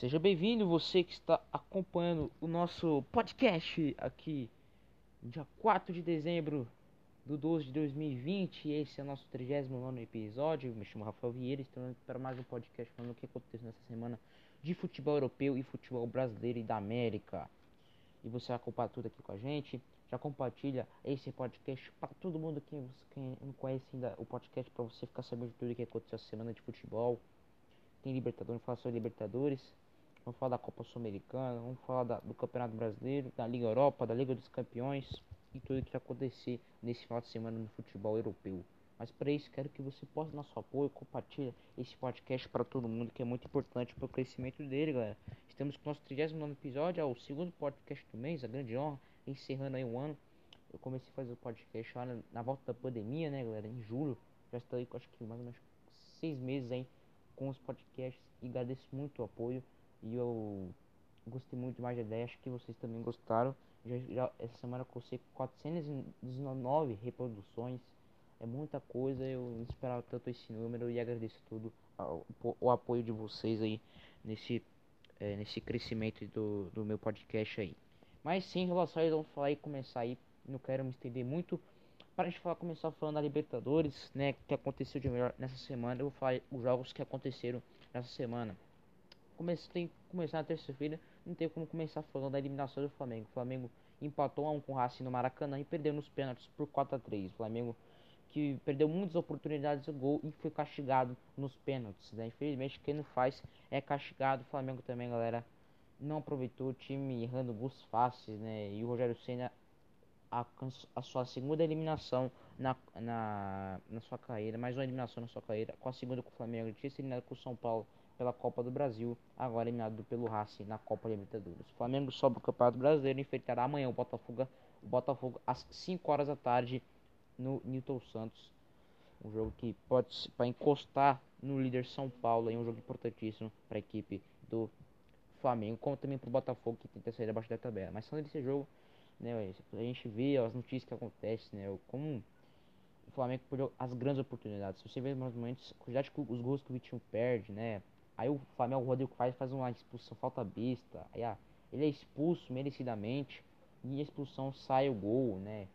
Seja bem-vindo, você que está acompanhando o nosso podcast aqui, dia 4 de dezembro do 12 de 2020. Esse é o nosso 39 episódio. Me chamo Rafael Vieira, estou para mais um podcast falando o que aconteceu nessa semana de futebol europeu e futebol brasileiro e da América. E você vai acompanhar tudo aqui com a gente. Já compartilha esse podcast para todo mundo que, que não conhece ainda o podcast para você ficar sabendo de tudo que aconteceu essa semana de futebol. Tem Libertadores, falar sobre Libertadores. Vamos falar da Copa Sul-Americana, vamos falar da, do Campeonato Brasileiro, da Liga Europa, da Liga dos Campeões e tudo que vai acontecer nesse final de semana no futebol europeu. Mas para isso, quero que você possa nosso apoio, compartilhe esse podcast para todo mundo, que é muito importante para o crescimento dele, galera. Estamos com o nosso 39 episódio, é o segundo podcast do mês, a grande honra, encerrando aí o ano. Eu comecei a fazer o podcast lá na, na volta da pandemia, né, galera, em julho. Já estou aí, acho que mais ou menos seis meses aí com os podcasts e agradeço muito o apoio. E eu gostei muito mais da ideia, acho que vocês também gostaram. Já, já essa semana eu consegui 419 reproduções é muita coisa, eu não esperava tanto esse número e agradeço tudo o, o apoio de vocês aí nesse, é, nesse crescimento do, do meu podcast aí. Mas sim, em relação a vamos falar e começar aí, não quero me estender muito. Para a gente falar, começar falando da Libertadores, né, que aconteceu de melhor nessa semana, eu vou falar os jogos que aconteceram nessa semana. Comecei, começar na terça-feira, não tem como começar falando da eliminação do Flamengo. O Flamengo empatou a um com o Racing no Maracanã e perdeu nos pênaltis por 4 a 3 O Flamengo que perdeu muitas oportunidades de gol e foi castigado nos pênaltis. Né? Infelizmente, quem não faz é castigado. O Flamengo também, galera, não aproveitou o time errando gols fáceis, né? E o Rogério Senna a sua segunda eliminação na, na, na sua carreira, mais uma eliminação na sua carreira, com a segunda com o Flamengo. Ele tinha sido eliminado com o São Paulo pela Copa do Brasil, agora eliminado pelo Racing na Copa Libertadores. O Flamengo sobe o Campeonato Brasileiro e enfrentará amanhã o Botafogo, o Botafogo às 5 horas da tarde no Newton Santos. Um jogo que pode para encostar no líder São Paulo, é um jogo importantíssimo para a equipe do Flamengo, como também para o Botafogo que tenta sair abaixo da tabela. Mas falando desse jogo, né, a gente vê as notícias que acontecem, né, como o Flamengo perdeu as grandes oportunidades. Se você vê mais momentos, a quantidade de os gols que o Vitinho perde, né, aí o Flamengo, o Rodrigo faz, faz uma expulsão, falta besta, aí ah, ele é expulso merecidamente e a expulsão sai o gol, né.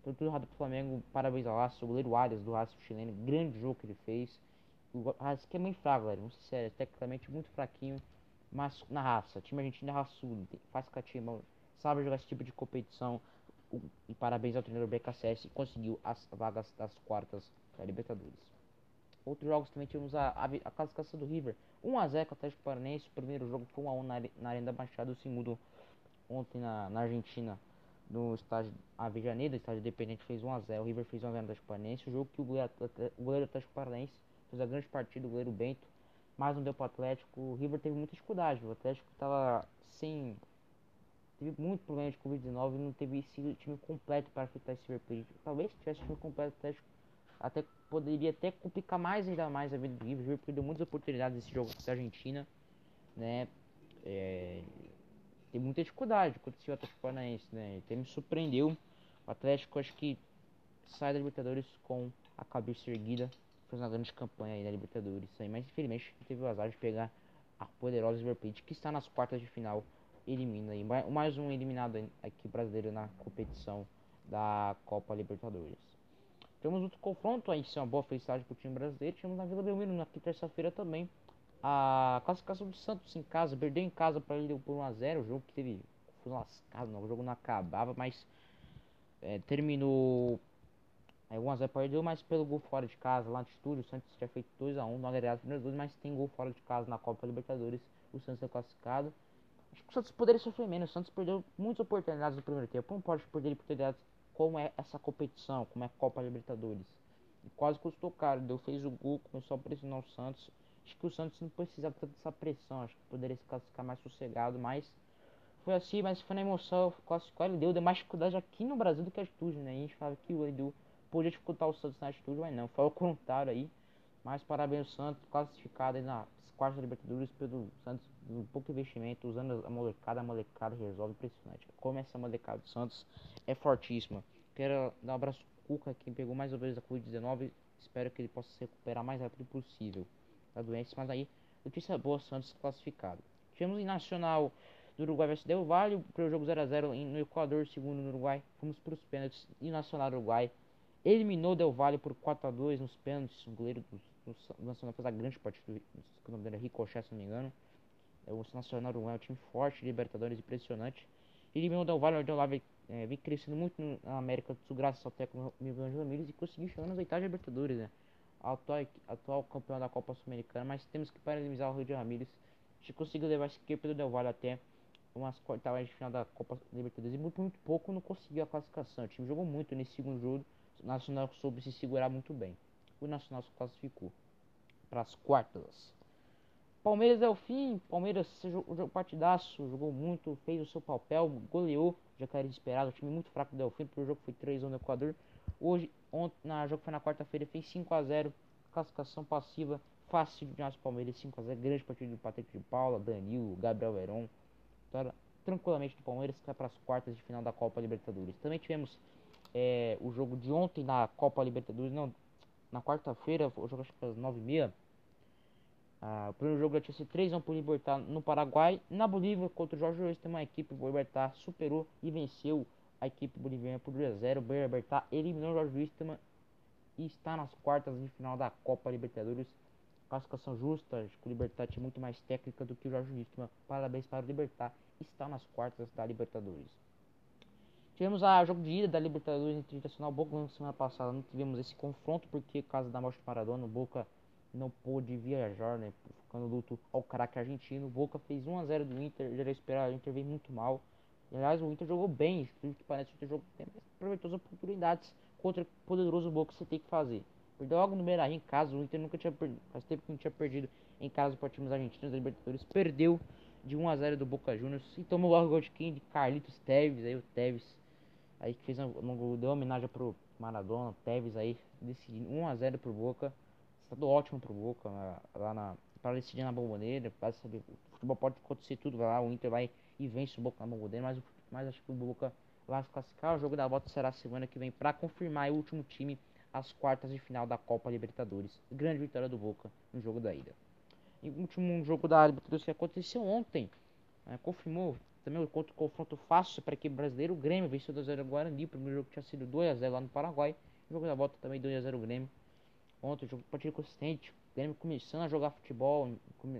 Então tudo errado pro Flamengo, parabéns ao Laço, o goleiro Arias do Racing chileno, grande jogo que ele fez. O Racing é muito fraco, galera, vamos ser sérios, tecnicamente muito fraquinho, mas na raça, time argentino é raçudo, faz catimba, sabe jogar esse tipo de competição. E parabéns ao treinador BKSS, conseguiu as vagas das quartas da Libertadores. Outros jogos também tivemos a, a, a classificação do River, 1x0 com o Atlético Paranaense, o primeiro jogo foi 1x1 na, na Arena da Baixada, o segundo ontem na, na Argentina no estádio Avejaneira, estádio Independente fez 1x0, o River fez 1x0 no Atlético Paranaense, o jogo que o goleiro, o goleiro do Atlético Paranaense fez a grande partida, o goleiro Bento, mas não deu pro Atlético, o River teve muita dificuldade, o Atlético estava sem, teve muito problema de Covid-19 e não teve esse time completo para enfrentar esse River Plate, talvez se tivesse time completo, o Atlético até poderia até complicar mais ainda mais a vida do River, perdeu muitas oportunidades nesse jogo contra a Argentina, né, é, tem muita dificuldade contra esse Atlético Paranaense, né? Ele me surpreendeu. O Atlético acho que sai da Libertadores com a cabeça erguida. Fez uma grande campanha aí na Libertadores. Aí, mas infelizmente teve o azar de pegar a poderosa River Plate que está nas quartas de final. Elimina aí. Mais um eliminado aqui brasileiro na competição da Copa Libertadores. Temos outro confronto aí, isso é uma boa felicidade para o time brasileiro. Tivemos na Vila Belmiro na terça-feira também a classificação do Santos em casa, perdeu em casa para ele por 1x0, o jogo que teve lascado, não, o jogo não acabava, mas é, terminou é, 1x0 perdeu, mas pelo gol fora de casa, lá no estúdio, o Santos tinha feito 2x1, não agregado primeiros dois, mas tem gol fora de casa na Copa Libertadores, o Santos é classificado. Acho que o Santos poderia sofrer menos, o Santos perdeu muitas oportunidades no primeiro tempo, não pode perder oportunidades como é essa competição, como é a Copa Libertadores. E quase custou caro, deu, fez o gol, começou a pressionar o Santos, Acho que o Santos não precisava tanto dessa pressão. Acho que poderia classificar mais sossegado. Mas foi assim, mas foi na emoção. Classificou ele deu, deu mais dificuldade aqui no Brasil do que a atitude, né? a gente falava que o Edu podia dificultar o Santos na atitude, mas não. Foi o contrário aí. Mas parabéns ao Santos, classificado aí nas quartas da Libertadores pelo Santos, um pouco investimento, usando a molecada, a molecada resolve impressionante. Como essa molecada do Santos é fortíssima. Quero dar um abraço Cuca, quem pegou mais uma vez a Covid-19. Espero que ele possa se recuperar mais rápido possível da doença, mas aí notícia boa, Santos classificado. Tivemos em Nacional do Uruguai vs Del Valle, o primeiro jogo 0x0 no Equador, segundo no Uruguai. Fomos para os pênaltis e Nacional Uruguai eliminou Del Valle por 4x2 nos pênaltis. O goleiro do, do Nacional fez a grande partida, o nome dele é Ricochet, se não me engano. É o Nacional é um time forte, Libertadores impressionante. Valle, o Del Valle é, vem crescendo muito na América do Sul, graças ao técnico Miguel Ramírez e conseguiu chegar nas oitavas de Libertadores, né? Atual, atual campeão da Copa Sul-Americana, mas temos que parabenizar o Rio de Ramírez. A gente conseguiu levar esse equipe do Del Valle até umas oitavas de final da Copa Libertadores e muito, muito pouco não conseguiu a classificação. O time jogou muito nesse segundo jogo, o Nacional soube se segurar muito bem. O Nacional se classificou para as quartas. Palmeiras é o fim. Palmeiras jogou partidaço, jogou muito, fez o seu papel, goleou. Já que era esperado, o time muito fraco do Delfim, porque o jogo foi 3 1 no Equador. Hoje, ontem, na jogo foi na quarta-feira, fez 5 a 0 classificação passiva, fácil de os Palmeiras 5 a 0 grande partida do Patrick de Paula, Danilo, Gabriel Veron. Vitória tranquilamente do Palmeiras, que vai para as quartas de final da Copa Libertadores. Também tivemos é, o jogo de ontem na Copa Libertadores, não, na quarta-feira, o jogo acho que às 9h30. Ah, o primeiro jogo já tinha sido 3 1 por Libertar no Paraguai. Na Bolívia, contra o Jorge Luiz, tem uma equipe, o Libertar superou e venceu a equipe boliviana por 2 a 0 O Libertar eliminou o Jorge Luiz e está nas quartas de final da Copa Libertadores. Classificação justa, acho que o Libertar tinha muito mais técnica do que o Jorge Luiz. Parabéns para o Libertar, está nas quartas da Libertadores. Tivemos a jogo de ida da Libertadores entre Internacional Boca na semana passada. Não tivemos esse confronto porque, por causa da morte do Maradona, o Boca não pôde viajar, né? Ficando luto ao craque argentino. O Boca fez 1x0 do Inter, já era esperado, o Inter veio muito mal. Aliás, o Inter jogou bem, que parece que o Inter jogou bem, aproveitou as oportunidades contra o poderoso Boca você tem que fazer. Perdeu logo no Beira em casa, o Inter nunca tinha perdido, faz tempo que não tinha perdido em casa para times argentinos da Libertadores. Perdeu de 1 x 0 do Boca Juniors e tomou logo o gol de quem? De Carlitos Teves, aí o Teves Aí que fez um, deu homenagem pro Maradona, Tevez aí, decidindo 1 x 0 pro Boca. Estado ótimo pro Boca lá na para decidir na bomboneira, para saber, o futebol pode acontecer tudo, lá, o Inter vai e vence o Boca na bomboneira, mas, mas acho que o Boca vai se classificar. O jogo da volta será semana que vem para confirmar o último time às quartas de final da Copa Libertadores. Grande vitória do Boca no jogo da ida. E o último jogo da Libertadores que aconteceu ontem, né, confirmou também outro confronto fácil para a equipe brasileira. O Grêmio venceu 2x0 o Guarani. O primeiro jogo tinha sido 2x0 lá no Paraguai. O jogo da volta também 2x0 o Grêmio. Ontem, o jogo partida consistente. O Grêmio começando a jogar futebol.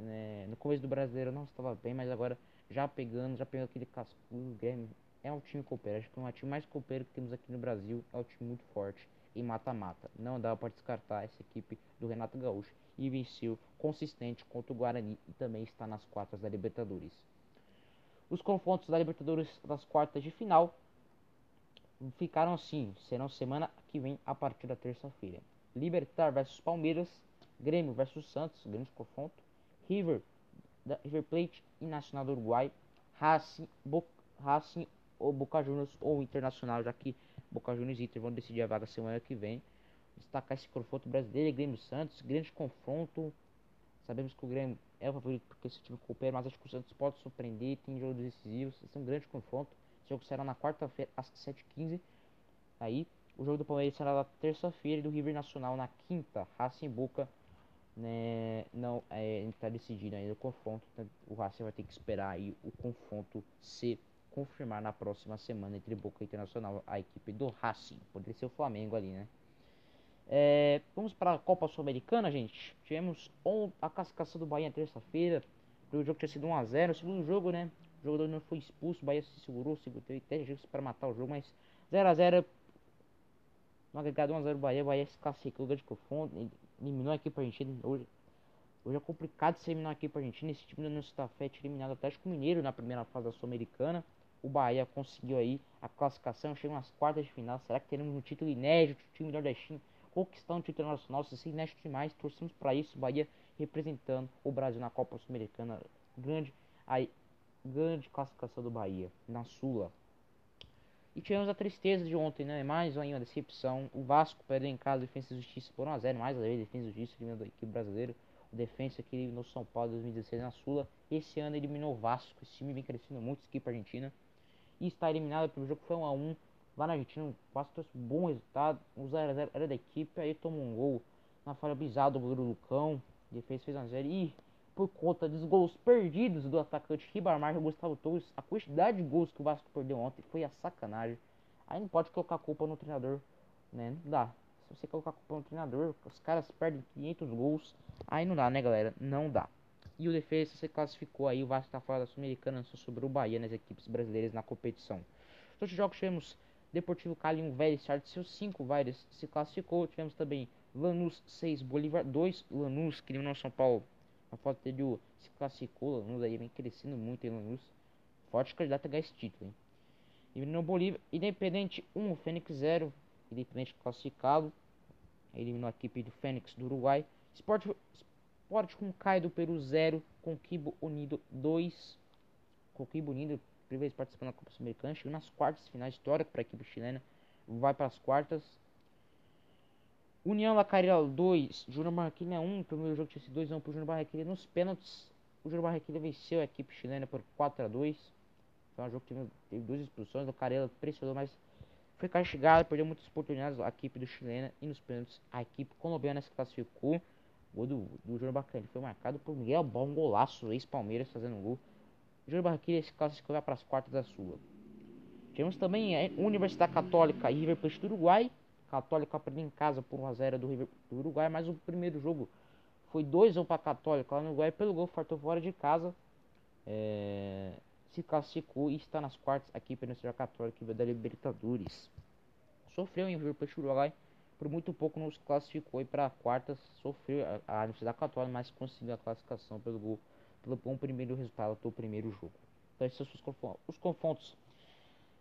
É, no começo do brasileiro não estava bem, mas agora já pegando, já pegando aquele cascudo. O Grêmio é um time copeiro. Acho que é o time mais copeiro que temos aqui no Brasil. É um time muito forte em mata-mata. Não dá para descartar essa equipe do Renato Gaúcho. E venceu consistente contra o Guarani e também está nas quartas da Libertadores. Os confrontos da Libertadores das quartas de final ficaram assim, serão semana que vem a partir da terça-feira. Libertar versus Palmeiras, Grêmio versus Santos, grande confronto. River, da River Plate e Nacional do Uruguai, Racing, Bo Racing ou Boca Juniors ou Internacional, já que Boca Juniors e Inter vão decidir a vaga semana que vem. Destacar esse confronto brasileiro, Grêmio Santos, grande confronto. Sabemos que o Grêmio é o favorito porque esse time coopera, mas acho que o Santos pode surpreender, tem jogos decisivos, esse é um grande confronto. O jogo será na quarta-feira às 7h15. Aí, o jogo do Palmeiras será na terça-feira e do River Nacional na quinta. Racing Boca né, não é, está decidido ainda o confronto. Então o Racing vai ter que esperar aí o confronto se confirmar na próxima semana entre Boca Internacional, a equipe do Racing. Poderia ser o Flamengo ali, né? É, vamos para a Copa Sul-Americana, gente. Tivemos a classificação do Bahia terça-feira. O jogo tinha sido 1x0. O segundo jogo, né? O jogador não foi expulso. O Bahia se segurou, segurou até jogos para matar o jogo. Mas 0x0. No agregado 1x0 o Bahia. O Bahia se classificou grande profundo. Eliminou a equipe argentina. Hoje, hoje é complicado se eliminar a equipe argentina. Esse time do União Stafete eliminado o Atlético Mineiro na primeira fase da Sul-Americana. O Bahia conseguiu aí a classificação. Chega nas quartas de final. Será que teremos um título inédito? O time nordestino conquistando o título nacional, se inédito demais, torcemos para isso, Bahia representando o Brasil na Copa Sul-Americana, grande, grande classificação do Bahia na Sula. E tivemos a tristeza de ontem, né? Mais uma decepção. O Vasco perdeu em casa Defesa e Justiça por 1x0, mais uma vez Defesa e Justiça eliminando a equipe brasileira. O que eliminou São Paulo em 2016 na Sula. Esse ano eliminou o Vasco. Esse time vem crescendo muito, equipe argentina. E está eliminado pelo jogo foi 1x1 Lá na Argentina, quase trouxe bom resultado. O 0x0 era da equipe, aí tomou um gol na falha bizarra do goleiro Lucão. Defesa fez 1x0 e por conta dos gols perdidos do atacante Ribamar e Gustavo Torres. A quantidade de gols que o Vasco perdeu ontem foi a sacanagem. Aí não pode colocar culpa no treinador, né? Não dá. Se você colocar culpa no treinador, os caras perdem 500 gols. Aí não dá, né, galera? Não dá. E o defesa se classificou aí. O Vasco tá fora da Sul-Americana, só sobrou o Bahia nas equipes brasileiras na competição. Os outros jogos tivemos Deportivo Cali 1, Vélez, seus 5, Vélez se classificou. Tivemos também Lanús 6, Bolívar 2, Lanús, que eliminou São Paulo. A foto dele se classificou, Lanús aí vem crescendo muito em Lanús. Forte candidato a ganhar esse título, hein? Eliminou Bolívar, Independente 1, Fênix 0, Independente classificado. Eliminou a equipe do Fênix do Uruguai. Sport, Sport com Caio do Peru 0, Conquibo Unido 2. Conquibo Unido, primeira vez participando da Copa Sul-Americana, chegou nas quartas finais histórica para a equipe chilena. Vai para as quartas. União La Carila 2, Júnior Barranquilla 1. Primeiro jogo tinha sido 2 1 para o Júnior Barranquilla. Nos pênaltis, o Júnior Barranquilla venceu a equipe chilena por 4 a 2. Foi um jogo que teve, teve duas expulsões. O Carela pressionou, mas foi castigado, perdeu muitas oportunidades. A equipe do chilena e nos pênaltis, a equipe colombiana se classificou. O gol do, do Júnior Barranquilla foi marcado por Miguel Bom, um golaço, ex-Palmeiras fazendo um gol. Júnior Barranquilla se classificou para as quartas da Sula. Tivemos também a Universidade Católica e River Plate do Uruguai. Católica perdeu em casa por 1x0 do, River, do Uruguai, mas o primeiro jogo foi 2x1 para a Católica lá no Uruguai. Pelo gol, fartou fora de casa. É, se classificou e está nas quartas aqui pela Universidade Católica da Libertadores. Sofreu em River Plate do Uruguai. Por muito pouco não se classificou para quartas. Sofreu a, a Universidade Católica, mas conseguiu a classificação pelo gol. Pelo bom primeiro resultado do primeiro jogo. Então esses são os confrontos.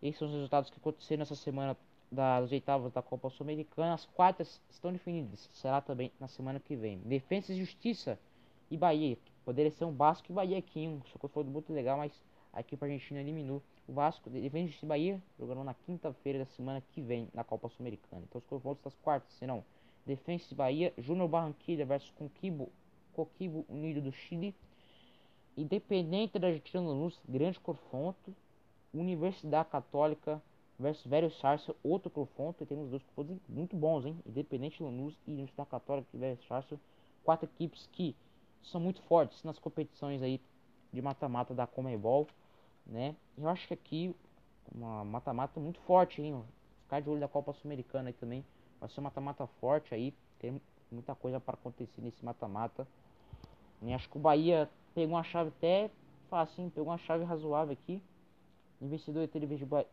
Esses são os resultados que aconteceram nessa semana das oitavas da Copa Sul-Americana. As quartas estão definidas. Será também na semana que vem. Defesa e Justiça e Bahia. Poderia ser um Vasco e Bahia aqui. Um foi muito legal, mas a equipe argentina eliminou o Vasco. Defesa e Justiça e Bahia jogarão na quinta-feira da semana que vem na Copa Sul-Americana. Então os confrontos das quartas serão Defesa e Bahia, Júnior Barranquilla versus Conquibo, Coquibo Unido do Chile. Independente da Argentina Lanús, grande confronto. Universidade Católica versus Velho Sarça, outro confronto. E temos dois confrontos muito bons, hein? Independente Lanús e Universidade Católica e Velho Sarça. Quatro equipes que são muito fortes nas competições aí de mata-mata da Comebol, né? Eu acho que aqui uma mata-mata muito forte, hein? Ficar de olho da Copa Sul-Americana também. Vai ser um mata-mata forte aí. Tem muita coisa para acontecer nesse mata-mata. Acho que o Bahia pegou uma chave até fácil, pegou uma chave razoável aqui. Investidor de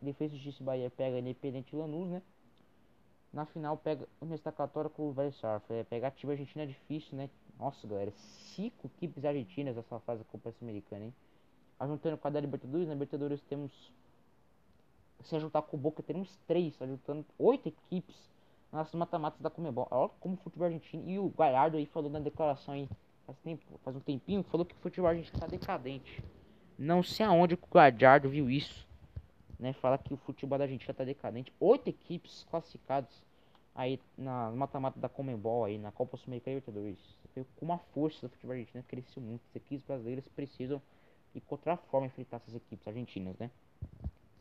Defesa e Justiça Bahia pega Independente Lanús, né? Na final pega Universidade Católica com o Velho Sarf. É, pegar time Argentina é difícil, né? Nossa, galera, cinco equipes argentinas nessa fase da Copa Americana, hein? Ajuntando com a da Libertadores, na Libertadores temos. Se juntar com o Boca, temos três, ajuntando oito equipes nas mata-matas da Comebol. Olha como o futebol argentino. E o Galhardo aí falou na declaração aí, faz, tempo, faz um tempinho, falou que o futebol argentino tá decadente. Não sei aonde o Galhardo viu isso. Né, fala que o futebol da Argentina tá decadente. Oito equipes classificadas aí na mata-mata da Comembol aí na Copa Sul-Americana Libertadores. Com uma força do futebol argentino cresceu muito. As equipes brasileiras precisam encontrar forma de enfrentar essas equipes argentinas, né?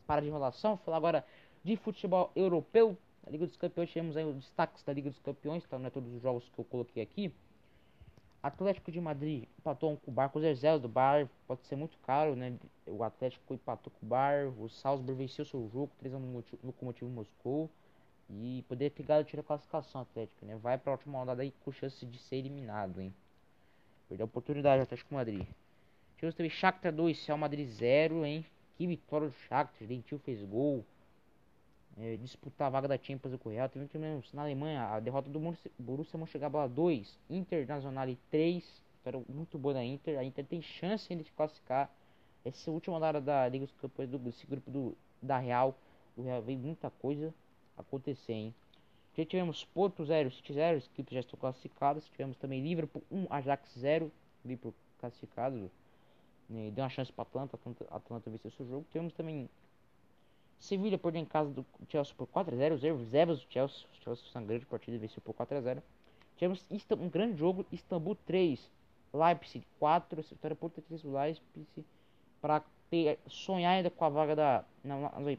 Para de enrolação, falar agora de futebol europeu. Na Liga dos Campeões tivemos aí os destaques da Liga dos Campeões, tá? Não é todos os jogos que eu coloquei aqui. Atlético de Madrid empatou com o Barco 0 do Bar, pode ser muito caro, né? O Atlético empatou com o Bar, o Salzburg venceu seu jogo, 3 no Locomotivo Moscou. E poderia ter garantido a classificação Atlético, né? Vai para a última rodada aí com chance de ser eliminado, hein? Perdeu a oportunidade Atlético Madrid. Tivemos também Shakhtar 2, Real Madrid 0, hein? Que vitória do Shakhtar, Dentil fez gol. É, disputar a vaga da Champions com o Real. Tivemos na Alemanha a derrota do Borussia Mönchengladbach 2, Internacional 3. Vitória muito boa da Inter. A Inter tem chance ainda de classificar. Essa última rodada da Liga dos Campeões do desse grupo do, da Real. O Real veio muita coisa acontecer, hein? Já tivemos Porto 0, City 0, as equipes já estão classificadas. Tivemos também Liverpool 1, Ajax 0, Liverpool classificado. Né? Deu uma chance para Atlanta, Atlanta, Atlanta venceu seu jogo. Tivemos também Sevilha perdeu em casa do Chelsea por 4 a 0, os reservas do Chelsea, o Chelsea foi uma grande partida, venceu por 4 a 0. Tivemos um grande jogo, Istambul 3, Leipzig 4, vitória por 3 do Leipzig para sonhar ainda com a vaga da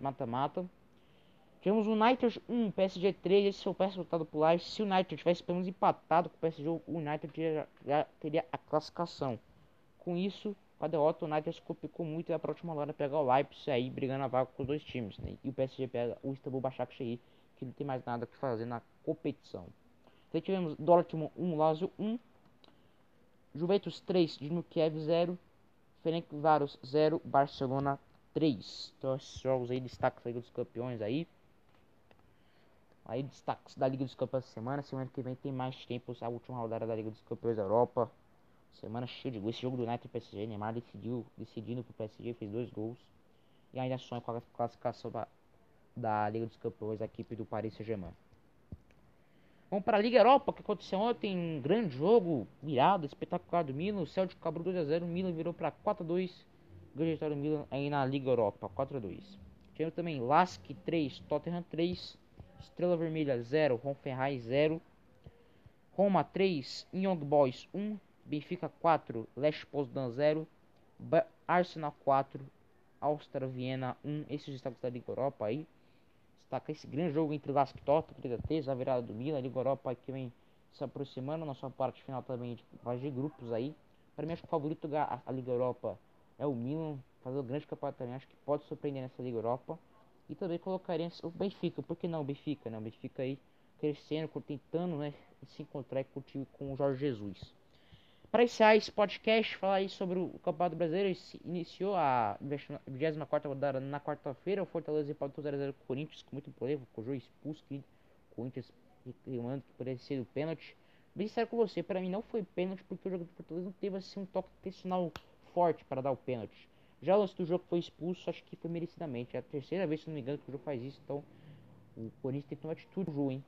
mata-mata. Tivemos o United 1, PSG 3. Esse foi o péssimo resultado pro Se o United tivesse pelo menos empatado com o PSG, o United já, já teria a classificação. com isso, a derrota, o United complicou muito e a próxima rodada pegar o Leipzig aí brigando a vaga com os dois times, né? E o PSG pega o Istanbul Başakşehir, que não tem mais nada que fazer na competição. Então tivemos Dortmund 1, Lazio 1, Juventus 3, Dinamo Kiev 0, Ferenc Varos 0, Barcelona 3. Então esses jogos aí, destaques da Liga dos Campeões aí. Aí destaques da Liga dos Campeões da semana. Semana que vem tem mais tempo a última rodada da Liga dos Campeões da Europa. Semana cheia de gols. Esse jogo do United e PSG, Neymar decidiu, decidindo pro PSG, fez dois gols. E ainda sonha com a classificação da, da Liga dos Campeões, a equipe do Paris Saint-Germain. Vamos para a Liga Europa, que aconteceu ontem, um grande jogo, virado, espetacular do Milan. O Celtic acabou 2x0, o Milan virou para 4x2. Grande vitória do Milan aí na Liga Europa, 4x2. Tivemos também Lask 3, Tottenham 3, Estrela Vermelha 0, Hoffenheim 0, Roma 3, Young Boys 1, Benfica 4, Lech Poznan 0, Arsenal 4, Áustria Viena 1. Esses destaques da Liga Europa aí. Destaca esse grande jogo entre Lask Tottenham, 3 3 a virada do Milan, Liga Europa que vem se aproximando, na sua parte final também de fase de grupos aí. Para mim acho que o favorito a, a Liga Europa é o Milan, fazer o grande campeonato também, acho que pode surpreender nessa Liga Europa. E também colocaria o Benfica, por que não o Benfica, né? O Benfica aí crescendo, tentando né, se encontrar o time com o Jorge Jesus. Para iniciar esse podcast, falar aí sobre o Campeonato Brasileiro, iniciou a 24 rodada na quarta-feira, o Fortaleza empatou 0x0 com o Corinthians, com muito problema, com o jogo expulso, que o Corinthians reclamando que poderia ser o pênalti. Bem sério com você, para mim não foi pênalti, porque o jogo do Fortaleza não teve assim um toque intencional forte para dar o pênalti. Já o lance do jogo foi expulso, acho que foi merecidamente. É a terceira vez, se não me engano, que o jogo faz isso, então o Corinthians tem que tomar atitude no jogo, hein?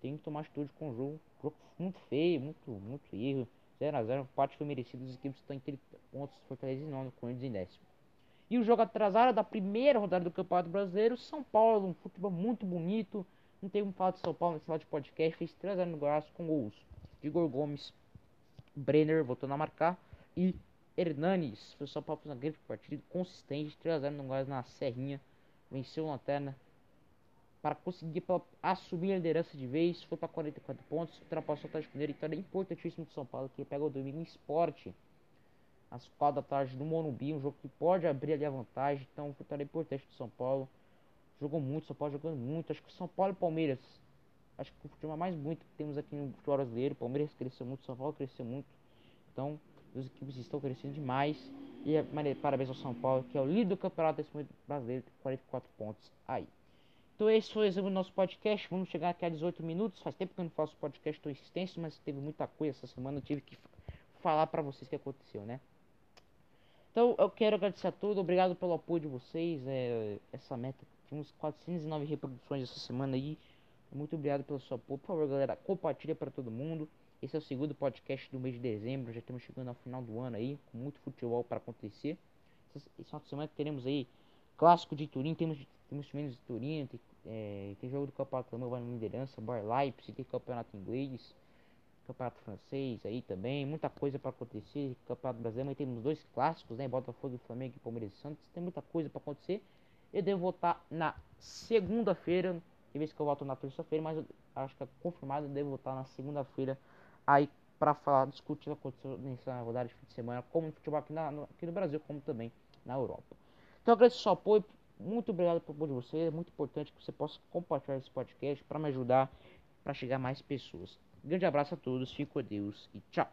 Tem que tomar atitude com o jogo. Jogo muito feio, muito, muito erro. 0x0, o empate foi merecido. As equipes estão 30 pontos, Fortaleza em nono, Corinthians em décimo. E o jogo atrasado da primeira rodada do Campeonato Brasileiro, São Paulo, um futebol muito bonito. Não tem como falar de São Paulo nesse lado de podcast. Fez 3x0 no Goiás com gols Igor Gomes, Brenner voltando a marcar e Hernanes. O São Paulo fez uma grande partida consistente, 3x0 no Goiás na Serrinha. Venceu o Lanterna para conseguir assumir a liderança de vez, foi para 44 pontos, ultrapassou o Atlético Mineiro, então é importantíssimo de São Paulo, que pega o domingo em esporte, às 4 da tarde no Morumbi, um jogo que pode abrir ali a vantagem, então vitória importante do São Paulo, jogou muito, São Paulo jogando muito, acho que São Paulo e Palmeiras, acho que o futebol mais bonito que temos aqui no futebol brasileiro, Palmeiras cresceu muito, São Paulo cresceu muito, então as equipes estão crescendo demais, e parabéns ao São Paulo, que é o líder do campeonato desse momento brasileiro, tem 44 pontos aí. Então esse foi o nosso podcast. Vamos chegar aqui a 18 minutos. Faz tempo que eu não faço podcast tão extenso, mas teve muita coisa essa semana. Eu tive que falar para vocês o que aconteceu, né? Então eu quero agradecer a todos. Obrigado pelo apoio de vocês. É, essa meta. Tivemos 409 reproduções essa semana aí. Muito obrigado pelo seu apoio. Por favor, galera, compartilha para todo mundo. Esse é o segundo podcast do mês de dezembro. Já estamos chegando ao final do ano aí. Com muito futebol para acontecer. Essa, essa semana teremos aí Clássico de Turim, temos, temos times de Turim, tem, é, tem jogo do campeonato alemão, vai na liderança, Bar Leipzig, tem campeonato inglês, campeonato francês aí também, muita coisa para acontecer, campeonato brasileiro, mas temos dois clássicos, né, Botafogo e Flamengo e Palmeiras e Santos, tem muita coisa para acontecer. Eu devo voltar na segunda-feira, em vez que eu volto na terça-feira, mas acho que é confirmado, eu devo voltar na segunda-feira aí para falar, discutir o que aconteceu nessa rodada de fim de semana, como no futebol aqui, na, no, aqui no Brasil, como também na Europa. Então agradeço o seu apoio. Muito obrigado pelo apoio de você. É muito importante que você possa compartilhar esse podcast para me ajudar para chegar a mais pessoas. grande abraço a todos, fico com Deus e tchau.